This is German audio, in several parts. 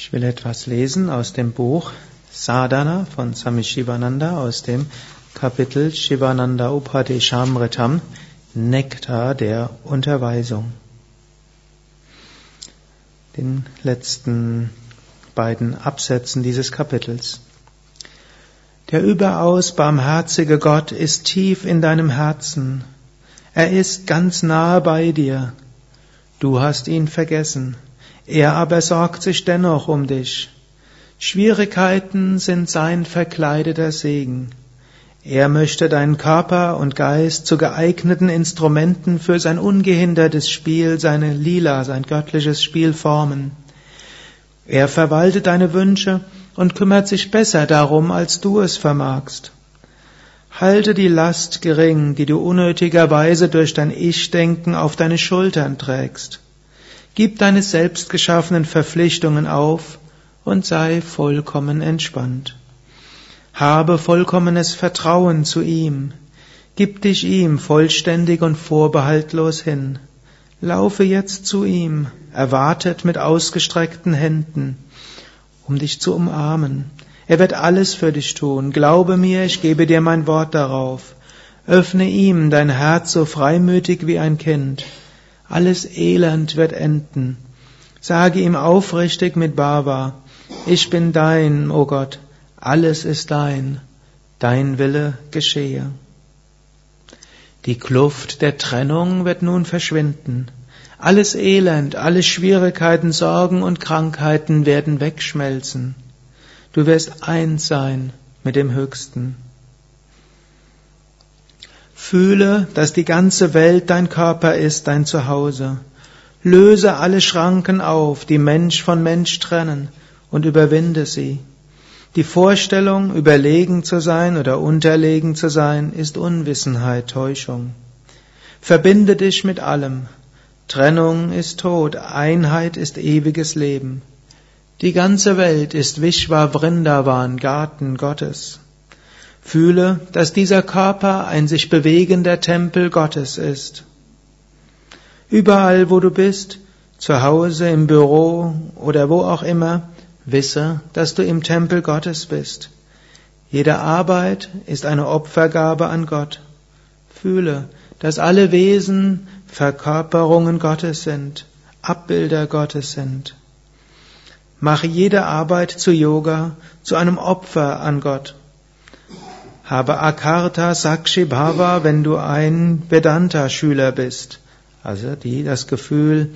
Ich will etwas lesen aus dem Buch Sadhana von Swami Shivananda aus dem Kapitel Shivananda Upadeshamritam Nektar der Unterweisung. Den letzten beiden Absätzen dieses Kapitels. Der überaus barmherzige Gott ist tief in deinem Herzen. Er ist ganz nahe bei dir. Du hast ihn vergessen. Er aber sorgt sich dennoch um dich. Schwierigkeiten sind sein verkleideter Segen. Er möchte deinen Körper und Geist zu geeigneten Instrumenten für sein ungehindertes Spiel, seine Lila, sein göttliches Spiel formen. Er verwaltet deine Wünsche und kümmert sich besser darum, als du es vermagst. Halte die Last gering, die du unnötigerweise durch dein Ich-Denken auf deine Schultern trägst. Gib deine selbstgeschaffenen Verpflichtungen auf und sei vollkommen entspannt. Habe vollkommenes Vertrauen zu ihm. Gib dich ihm vollständig und vorbehaltlos hin. Laufe jetzt zu ihm, erwartet mit ausgestreckten Händen, um dich zu umarmen. Er wird alles für dich tun. Glaube mir, ich gebe dir mein Wort darauf. Öffne ihm dein Herz so freimütig wie ein Kind. Alles Elend wird enden. Sage ihm aufrichtig mit Baba, ich bin dein, o oh Gott, alles ist dein, dein Wille geschehe. Die Kluft der Trennung wird nun verschwinden. Alles Elend, alle Schwierigkeiten, Sorgen und Krankheiten werden wegschmelzen. Du wirst eins sein mit dem Höchsten. Fühle, dass die ganze Welt dein Körper ist, dein Zuhause. Löse alle Schranken auf, die Mensch von Mensch trennen, und überwinde sie. Die Vorstellung, überlegen zu sein oder unterlegen zu sein, ist Unwissenheit, Täuschung. Verbinde dich mit allem. Trennung ist Tod, Einheit ist ewiges Leben. Die ganze Welt ist Vishwa Vrindavan, Garten Gottes. Fühle, dass dieser Körper ein sich bewegender Tempel Gottes ist. Überall, wo du bist, zu Hause, im Büro oder wo auch immer, wisse, dass du im Tempel Gottes bist. Jede Arbeit ist eine Opfergabe an Gott. Fühle, dass alle Wesen Verkörperungen Gottes sind, Abbilder Gottes sind. Mache jede Arbeit zu Yoga zu einem Opfer an Gott. Habe Akarta Sakshi Bhava, wenn du ein Vedanta-Schüler bist. Also die, das Gefühl,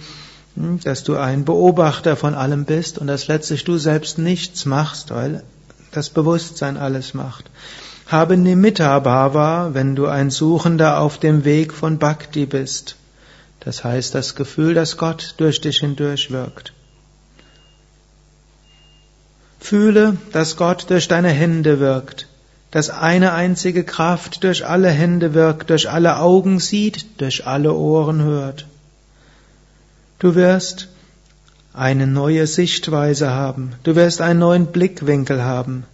hm, dass du ein Beobachter von allem bist und dass letztlich du selbst nichts machst, weil das Bewusstsein alles macht. Habe Nimitta Bhava, wenn du ein Suchender auf dem Weg von Bhakti bist. Das heißt das Gefühl, dass Gott durch dich hindurch wirkt. Fühle, dass Gott durch deine Hände wirkt dass eine einzige Kraft durch alle Hände wirkt, durch alle Augen sieht, durch alle Ohren hört. Du wirst eine neue Sichtweise haben, du wirst einen neuen Blickwinkel haben,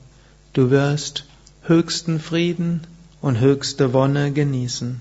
du wirst höchsten Frieden und höchste Wonne genießen.